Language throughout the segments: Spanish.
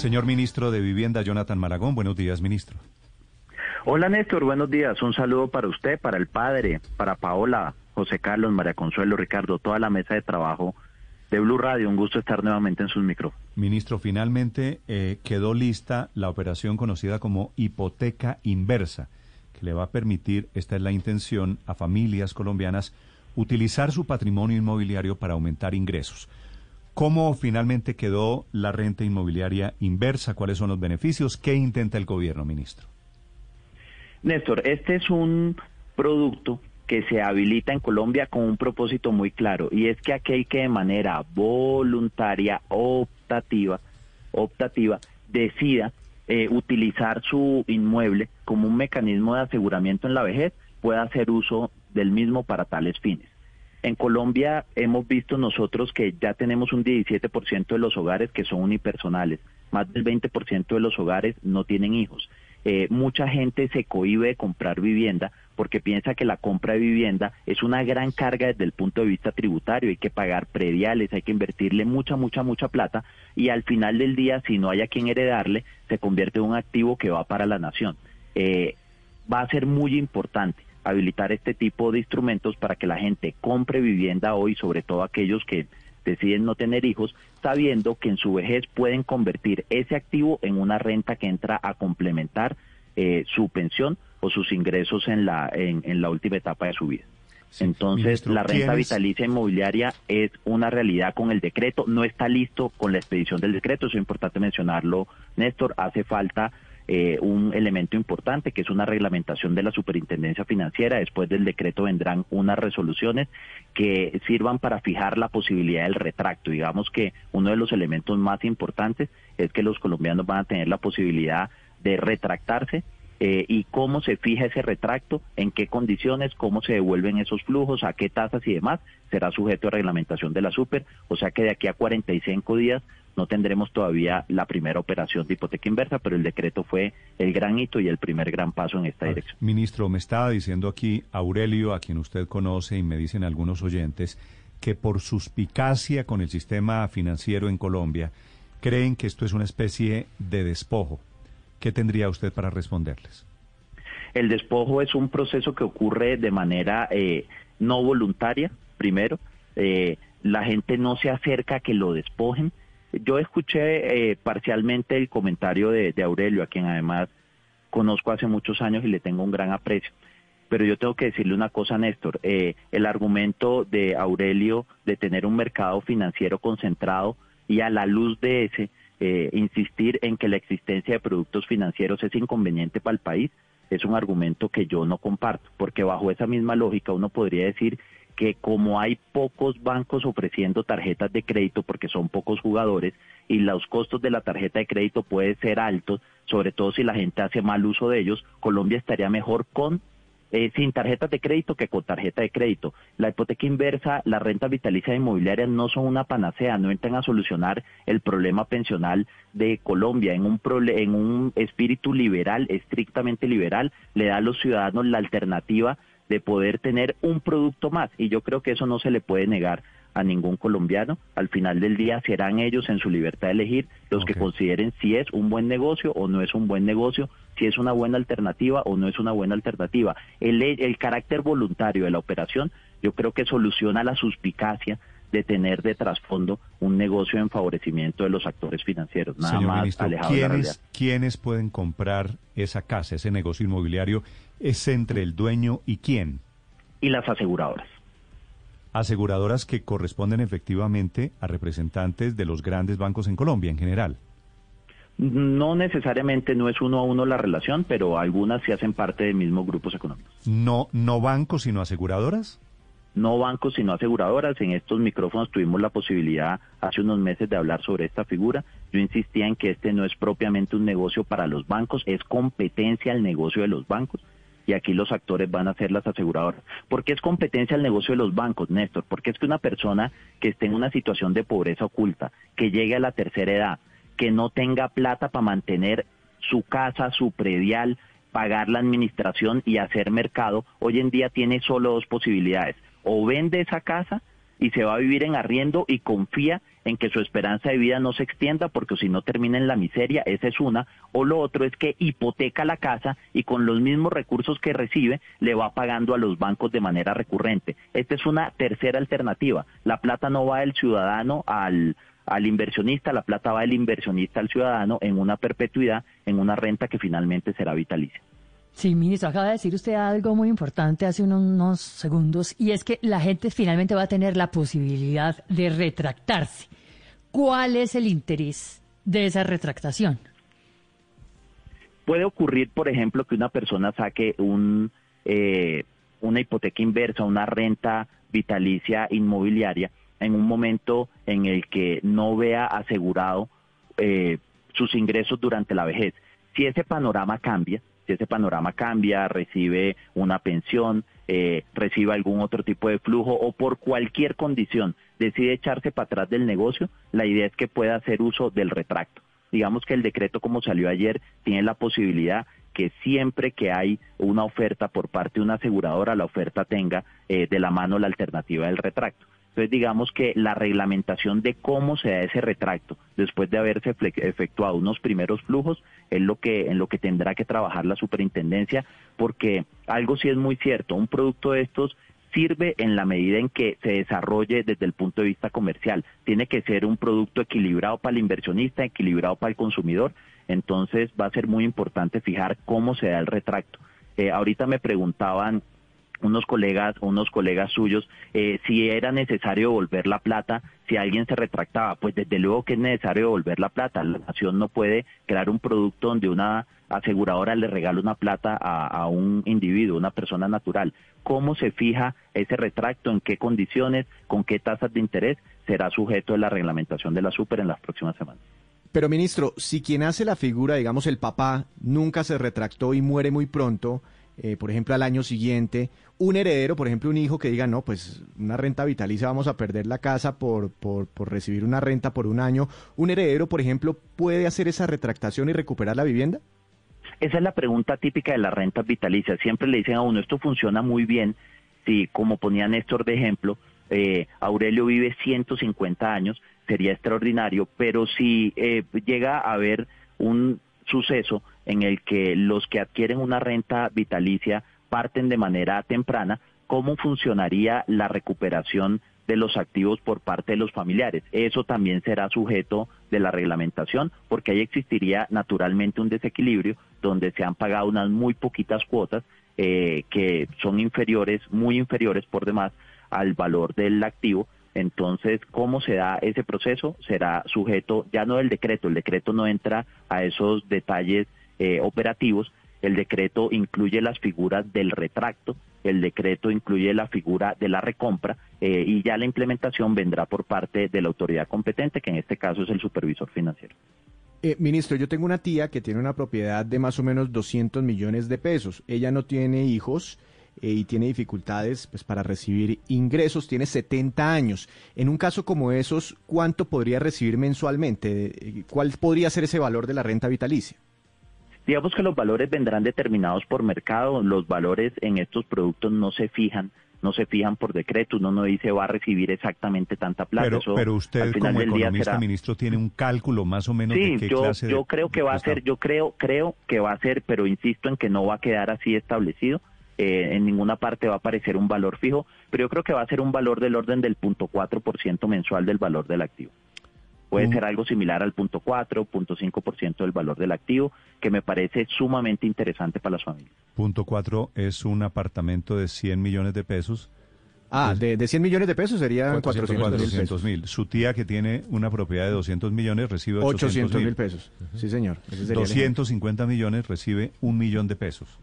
Señor ministro de Vivienda, Jonathan Maragón, buenos días, ministro. Hola Néstor, buenos días. Un saludo para usted, para el padre, para Paola, José Carlos, María Consuelo, Ricardo, toda la mesa de trabajo de Blue Radio. Un gusto estar nuevamente en sus micrófonos. Ministro, finalmente eh, quedó lista la operación conocida como hipoteca inversa, que le va a permitir, esta es la intención, a familias colombianas utilizar su patrimonio inmobiliario para aumentar ingresos. ¿Cómo finalmente quedó la renta inmobiliaria inversa? ¿Cuáles son los beneficios? ¿Qué intenta el gobierno, ministro? Néstor, este es un producto que se habilita en Colombia con un propósito muy claro y es que aquel que de manera voluntaria, optativa, optativa, decida eh, utilizar su inmueble como un mecanismo de aseguramiento en la vejez pueda hacer uso del mismo para tales fines. En Colombia hemos visto nosotros que ya tenemos un 17% de los hogares que son unipersonales, más del 20% de los hogares no tienen hijos. Eh, mucha gente se cohibe de comprar vivienda porque piensa que la compra de vivienda es una gran carga desde el punto de vista tributario, hay que pagar prediales, hay que invertirle mucha, mucha, mucha plata y al final del día, si no hay a quien heredarle, se convierte en un activo que va para la nación. Eh, va a ser muy importante habilitar este tipo de instrumentos para que la gente compre vivienda hoy, sobre todo aquellos que deciden no tener hijos, sabiendo que en su vejez pueden convertir ese activo en una renta que entra a complementar eh, su pensión o sus ingresos en la, en, la última etapa de su vida. Entonces, la renta vitalicia inmobiliaria es una realidad con el decreto, no está listo con la expedición del decreto, eso es importante mencionarlo, Néstor, hace falta eh, un elemento importante que es una reglamentación de la superintendencia financiera. Después del decreto vendrán unas resoluciones que sirvan para fijar la posibilidad del retracto. Digamos que uno de los elementos más importantes es que los colombianos van a tener la posibilidad de retractarse eh, y cómo se fija ese retracto, en qué condiciones, cómo se devuelven esos flujos, a qué tasas y demás, será sujeto a reglamentación de la super, o sea que de aquí a 45 días no tendremos todavía la primera operación de hipoteca inversa, pero el decreto fue el gran hito y el primer gran paso en esta dirección. Ministro, me estaba diciendo aquí Aurelio, a quien usted conoce y me dicen algunos oyentes, que por suspicacia con el sistema financiero en Colombia, creen que esto es una especie de despojo. ¿Qué tendría usted para responderles? El despojo es un proceso que ocurre de manera eh, no voluntaria, primero. Eh, la gente no se acerca a que lo despojen. Yo escuché eh, parcialmente el comentario de, Aurelio, a quien además conozco hace muchos años y le tengo un gran aprecio. Pero yo tengo que decirle una cosa, Néstor. el argumento de Aurelio de tener un mercado financiero concentrado y a la luz de ese eh, insistir en que la existencia de productos financieros es inconveniente para el país es un argumento que yo no comparto, porque bajo esa misma lógica uno podría decir que como hay pocos bancos ofreciendo tarjetas de crédito porque son pocos jugadores y los costos de la tarjeta de crédito pueden ser altos, sobre todo si la gente hace mal uso de ellos, Colombia estaría mejor con eh, sin tarjetas de crédito que con tarjeta de crédito. La hipoteca inversa, la renta vitalicia inmobiliaria no son una panacea, no entran a solucionar el problema pensional de Colombia. En un, en un espíritu liberal, estrictamente liberal, le da a los ciudadanos la alternativa de poder tener un producto más. Y yo creo que eso no se le puede negar a ningún colombiano. Al final del día serán ellos en su libertad de elegir los que consideren si es un buen negocio o no es un buen negocio, si es una buena alternativa o no es una buena alternativa. El, el carácter voluntario de la operación yo creo que soluciona la suspicacia de tener de trasfondo un negocio en favorecimiento de los actores financieros, nada más alejado de la realidad. ¿Quiénes pueden comprar esa casa, ese negocio inmobiliario? ¿Es entre el dueño y quién? Y las aseguradoras aseguradoras que corresponden efectivamente a representantes de los grandes bancos en Colombia en general. No necesariamente no es uno a uno la relación, pero algunas sí hacen parte de mismos grupos económicos. No, no bancos, sino aseguradoras. No bancos, sino aseguradoras. En estos micrófonos tuvimos la posibilidad hace unos meses de hablar sobre esta figura. Yo insistía en que este no es propiamente un negocio para los bancos, es competencia al negocio de los bancos y aquí los actores van a ser las aseguradoras. ¿Por qué es competencia el negocio de los bancos, Néstor? Porque es que una persona que esté en una situación de pobreza oculta, que llegue a la tercera edad, que no tenga plata para mantener su casa, su predial, pagar la administración y hacer mercado, hoy en día tiene solo dos posibilidades. O vende esa casa y se va a vivir en arriendo y confía en que su esperanza de vida no se extienda porque si no termina en la miseria, esa es una, o lo otro es que hipoteca la casa y con los mismos recursos que recibe le va pagando a los bancos de manera recurrente. Esta es una tercera alternativa. La plata no va del ciudadano al, al inversionista, la plata va del inversionista al ciudadano en una perpetuidad, en una renta que finalmente será vitalicia. Sí, ministro, acaba de decir usted algo muy importante hace unos, segundos y es que la gente finalmente va a tener la posibilidad de retractarse. ¿Cuál es el interés de esa retractación? Puede ocurrir, por ejemplo, que una persona saque un, eh, una hipoteca inversa, una renta vitalicia inmobiliaria en un momento en el que no vea asegurado eh, sus ingresos durante la vejez. Si ese panorama cambia, si ese panorama cambia, recibe una pensión, eh, recibe algún otro tipo de flujo o por cualquier condición decide echarse para atrás del negocio, la idea es que pueda hacer uso del retracto. Digamos que el decreto como salió ayer tiene la posibilidad que siempre que hay una oferta por parte de una aseguradora, la oferta tenga eh, de la mano la alternativa del retracto. Entonces, digamos que la reglamentación de cómo se da ese retracto después de haberse efectuado unos primeros flujos es lo que en lo que tendrá que trabajar la superintendencia, porque algo sí es muy cierto, un producto de estos sirve en la medida en que se desarrolle desde el punto de vista comercial. Tiene que ser un producto equilibrado para el inversionista, equilibrado para el consumidor. Entonces va a ser muy importante fijar cómo se da el retracto. Eh, ahorita me preguntaban unos colegas, unos colegas suyos, eh, si era necesario devolver la plata, si alguien se retractaba, pues desde luego que es necesario devolver la plata. La nación no puede crear un producto donde una aseguradora le regala una plata a, a un individuo, una persona natural. ¿Cómo se fija ese retracto? ¿En qué condiciones? ¿Con qué tasas de interés? Será sujeto de la reglamentación de la super en las próximas semanas. Pero ministro, si quien hace la figura, digamos el papá, nunca se retractó y muere muy pronto, eh, por ejemplo, al año siguiente, un heredero, por ejemplo, un hijo que diga, no, pues una renta vitalicia, vamos a perder la casa por, por, por recibir una renta por un año, ¿un heredero, por ejemplo, puede hacer esa retractación y recuperar la vivienda? Esa es la pregunta típica de las rentas vitalicias. Siempre le dicen a uno, esto funciona muy bien, si como ponía Néstor de ejemplo, eh, Aurelio vive 150 años, sería extraordinario, pero si eh, llega a haber un suceso en el que los que adquieren una renta vitalicia parten de manera temprana, ¿cómo funcionaría la recuperación de los activos por parte de los familiares? Eso también será sujeto de la reglamentación, porque ahí existiría naturalmente un desequilibrio donde se han pagado unas muy poquitas cuotas eh, que son inferiores, muy inferiores por demás al valor del activo entonces, ¿cómo se da ese proceso? Será sujeto ya no del decreto, el decreto no entra a esos detalles eh, operativos, el decreto incluye las figuras del retracto, el decreto incluye la figura de la recompra eh, y ya la implementación vendrá por parte de la autoridad competente, que en este caso es el supervisor financiero. Eh, ministro, yo tengo una tía que tiene una propiedad de más o menos 200 millones de pesos. Ella no tiene hijos y tiene dificultades pues, para recibir ingresos, tiene 70 años. En un caso como esos, ¿cuánto podría recibir mensualmente? ¿Cuál podría ser ese valor de la renta vitalicia? Digamos que los valores vendrán determinados por mercado, los valores en estos productos no se fijan no se fijan por decreto, uno no dice va a recibir exactamente tanta plata. Pero, pero usted como economista, ministro, tiene un cálculo más o menos de qué yo, clase yo creo que va a ser, yo creo, creo que va a ser, pero insisto en que no va a quedar así establecido. Eh, en ninguna parte va a aparecer un valor fijo, pero yo creo que va a ser un valor del orden del punto cuatro por ciento mensual del valor del activo. Puede mm. ser algo similar al punto cuatro, punto cinco por ciento del valor del activo, que me parece sumamente interesante para las familias. Punto cuatro es un apartamento de 100 millones de pesos. Ah, de, de 100 millones de pesos sería 400 mil. Su tía que tiene una propiedad de 200 millones recibe 800 mil pesos. Sí, señor. 250 millones recibe un millón de pesos.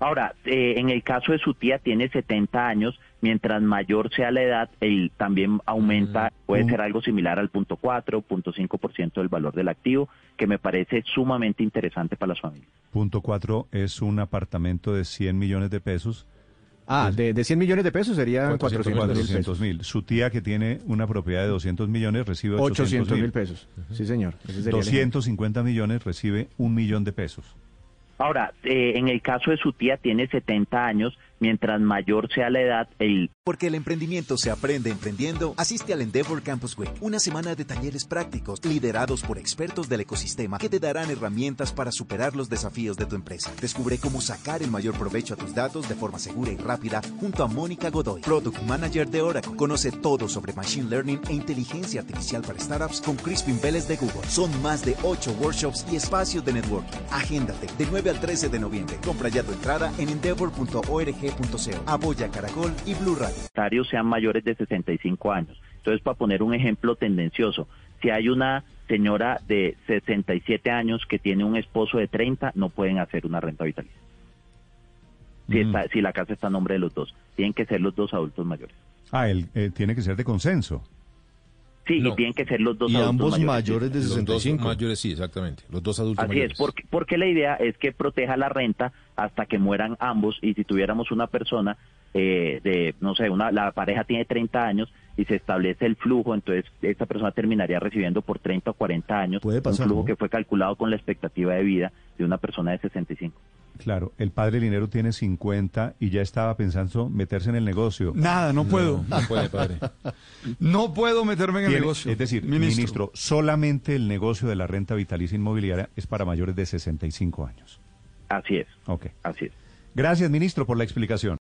Ahora, eh, en el caso de su tía tiene 70 años, mientras mayor sea la edad, él también aumenta, mm. puede ser algo similar al punto 4, punto 5% del valor del activo, que me parece sumamente interesante para las familias. Punto 4 es un apartamento de 100 millones de pesos. Ah, de, de 100 millones de pesos sería 400 mil. Su tía que tiene una propiedad de 200 millones recibe 800 mil pesos. Sí, señor. 250 millones recibe un millón de pesos. Ahora, eh, en el caso de su tía tiene 70 años, mientras mayor sea la edad, el porque el emprendimiento se aprende emprendiendo, asiste al Endeavor Campus Week, una semana de talleres prácticos liderados por expertos del ecosistema que te darán herramientas para superar los desafíos de tu empresa. Descubre cómo sacar el mayor provecho a tus datos de forma segura y rápida junto a Mónica Godoy, Product Manager de Oracle. Conoce todo sobre Machine Learning e inteligencia artificial para startups con Crispin Vélez de Google. Son más de 8 workshops y espacios de networking. Agéndate de 9 al 13 de noviembre. Compra ya tu entrada en endeavor.org.co. Apoya Caracol y Blue Radio sean mayores de 65 años. Entonces, para poner un ejemplo tendencioso, si hay una señora de 67 años que tiene un esposo de 30, no pueden hacer una renta vitalicia. Si, mm. si la casa está a nombre de los dos, tienen que ser los dos adultos mayores. Ah, él eh, tiene que ser de consenso. Sí, y tienen que ser los dos y adultos ambos mayores, de 65. mayores, sí, exactamente. Los dos adultos Así mayores. es, porque, porque la idea es que proteja la renta hasta que mueran ambos y si tuviéramos una persona eh, de, no sé, una, la pareja tiene 30 años y se establece el flujo, entonces esta persona terminaría recibiendo por 30 o 40 años un flujo que fue calculado con la expectativa de vida de una persona de 65. Claro, el padre Linero tiene 50 y ya estaba pensando meterse en el negocio. Nada, no puedo. No, puede, padre. no puedo meterme en el negocio. Es decir, ministro. solamente el negocio de la renta vitalicia inmobiliaria es para mayores de 65 años. Así es. Ok. Así es. Gracias, ministro, por la explicación.